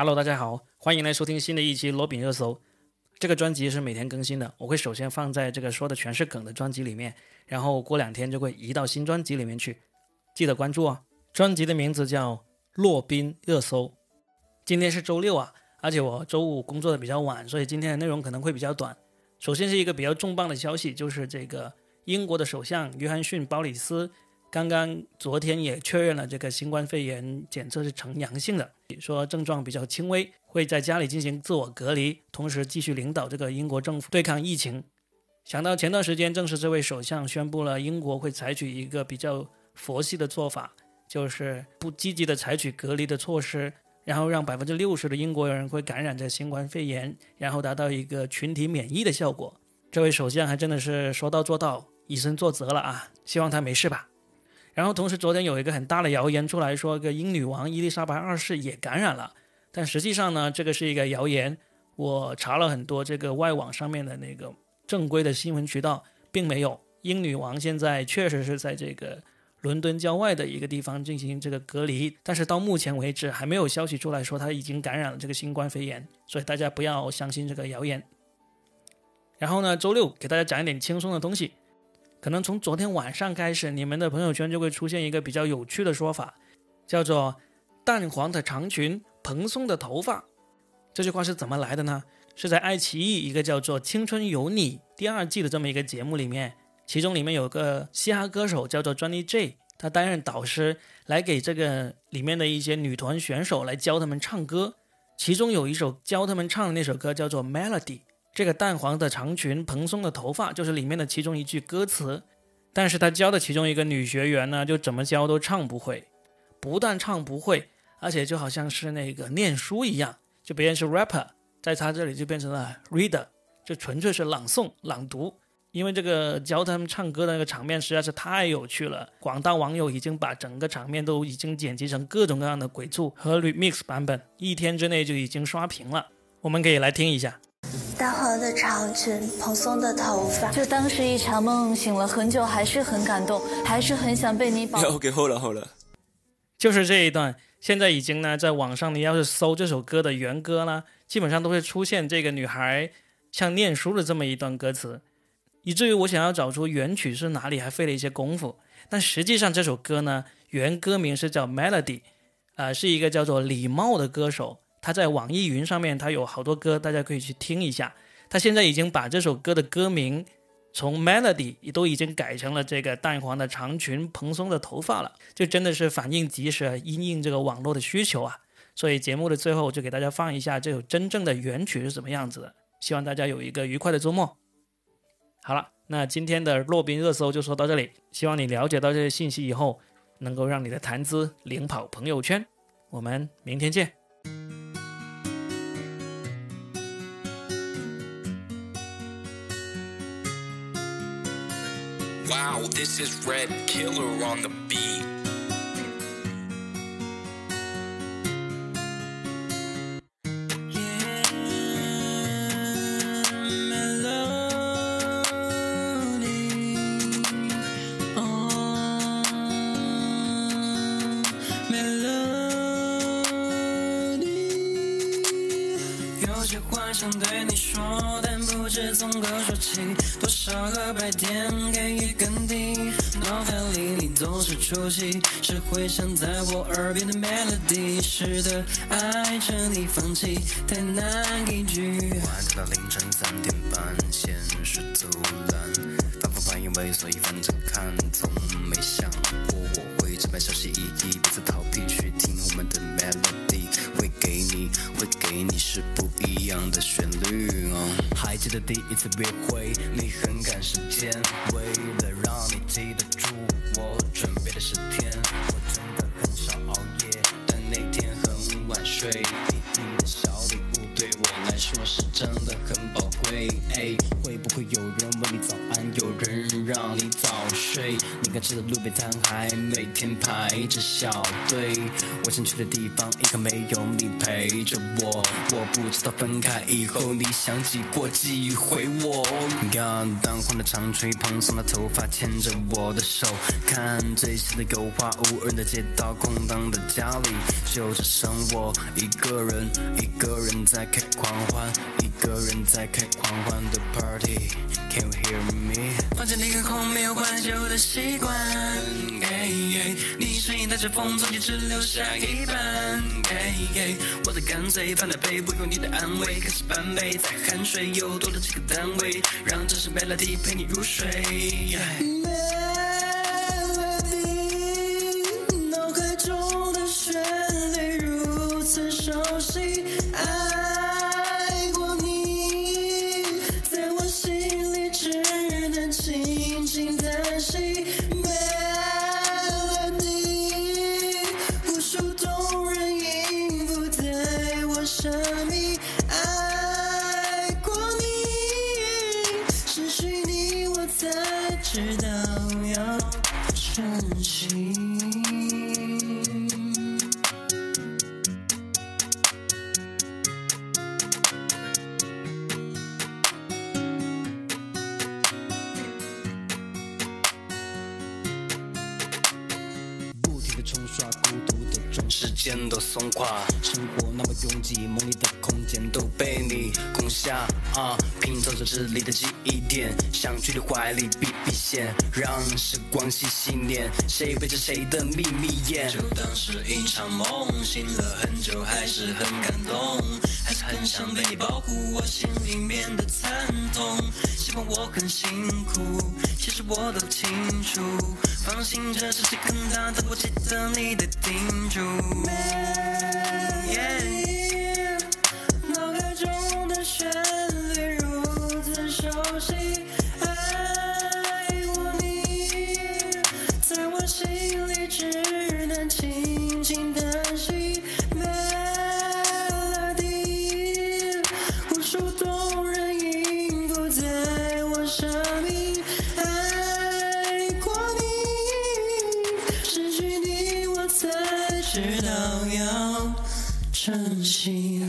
Hello，大家好，欢迎来收听新的一期罗宾热搜。这个专辑是每天更新的，我会首先放在这个说的全是梗的专辑里面，然后过两天就会移到新专辑里面去，记得关注哦。专辑的名字叫《洛宾热搜》。今天是周六啊，而且我周五工作的比较晚，所以今天的内容可能会比较短。首先是一个比较重磅的消息，就是这个英国的首相约翰逊·鲍里斯。刚刚昨天也确认了这个新冠肺炎检测是呈阳性的，说症状比较轻微，会在家里进行自我隔离，同时继续领导这个英国政府对抗疫情。想到前段时间正是这位首相宣布了英国会采取一个比较佛系的做法，就是不积极的采取隔离的措施，然后让百分之六十的英国人会感染这新冠肺炎，然后达到一个群体免疫的效果。这位首相还真的是说到做到，以身作则了啊！希望他没事吧。然后同时，昨天有一个很大的谣言出来说，个英女王伊丽莎白二世也感染了。但实际上呢，这个是一个谣言。我查了很多这个外网上面的那个正规的新闻渠道，并没有。英女王现在确实是在这个伦敦郊外的一个地方进行这个隔离，但是到目前为止还没有消息出来说她已经感染了这个新冠肺炎，所以大家不要相信这个谣言。然后呢，周六给大家讲一点轻松的东西。可能从昨天晚上开始，你们的朋友圈就会出现一个比较有趣的说法，叫做“淡黄的长裙，蓬松的头发”。这句话是怎么来的呢？是在爱奇艺一个叫做《青春有你》第二季的这么一个节目里面，其中里面有个嘻哈歌手叫做 Johnny J，他担任导师，来给这个里面的一些女团选手来教他们唱歌。其中有一首教他们唱的那首歌叫做《Melody》。这个淡黄的长裙，蓬松的头发，就是里面的其中一句歌词。但是他教的其中一个女学员呢，就怎么教都唱不会，不但唱不会，而且就好像是那个念书一样，就别人是 rapper，在他这里就变成了 reader，就纯粹是朗诵、朗读。因为这个教他们唱歌的那个场面实在是太有趣了，广大网友已经把整个场面都已经剪辑成各种各样的鬼畜和 remix 版本，一天之内就已经刷屏了。我们可以来听一下。淡黄的长裙，蓬松的头发，就当是一场梦，醒了很久，还是很感动，还是很想被你保。OK，好了好了，就是这一段。现在已经呢，在网上你要是搜这首歌的原歌啦，基本上都会出现这个女孩像念书的这么一段歌词，以至于我想要找出原曲是哪里，还费了一些功夫。但实际上这首歌呢，原歌名是叫 Melody，啊，是一个叫做李茂的歌手。他在网易云上面，他有好多歌，大家可以去听一下。他现在已经把这首歌的歌名从 Melody 都已经改成了这个淡黄的长裙、蓬松的头发了，就真的是反应及时，因应这个网络的需求啊。所以节目的最后，我就给大家放一下这首真正的原曲是怎么样子的。希望大家有一个愉快的周末。好了，那今天的洛宾热搜就说到这里。希望你了解到这些信息以后，能够让你的谈资领跑朋友圈。我们明天见。Wow, this is Red Killer on the beat. 想对你说，但不知从何说起？多少个白天给予肯定？脑海里你总是出戏，是回响在我耳边的 melody。是的，爱着你放弃太难一句。晚到凌晨三点半，现实阻拦，反复反应为所以反正看，从没想过我这般小心翼翼，彼此逃避去听我们的 melody。会给你，会给你是不一样的旋律。还记得第一次约会，你很赶时间，为了让你记得住，我准备了十天。我真的很少熬夜，但那天很晚睡。你的小礼物对我来说是真的很宝贵。不会有人问你早安，有人让你早睡？你看。吃的路边摊还每天排着小队。我想去的地方，一个没有你陪着我。我不知道分开以后，你想起过几回我。看淡黄的长吹，蓬松的头发牵着我的手，看最新的油画，无人的街道，空荡的家里，就只剩我一个人，一个人在开狂欢，一个人在开狂欢的 party。Can you hear me？房间里很空，没有换旧的习惯。你声音带着风，从你只留下一半。我的干脆放在背，不用你的安慰，开始半杯，再酣睡，又多了几个单位，让这首 melody 陪你入睡。melody，脑海中的旋律如此熟悉，冲刷孤独的钟，时间都松垮，生活那么拥挤，梦里的空间都被你攻下啊！拼凑着智力的记忆点，想去的怀里避避险，让时光细细念，谁背着谁的秘密眼？就当是一场梦，醒了很久还是很感动，还是很想被你保护我心里面的惨痛，希望我很辛苦，其实我都清楚，放心，这只是更大的，我记得你的叮嘱。耶脑海中的旋律知道要珍惜。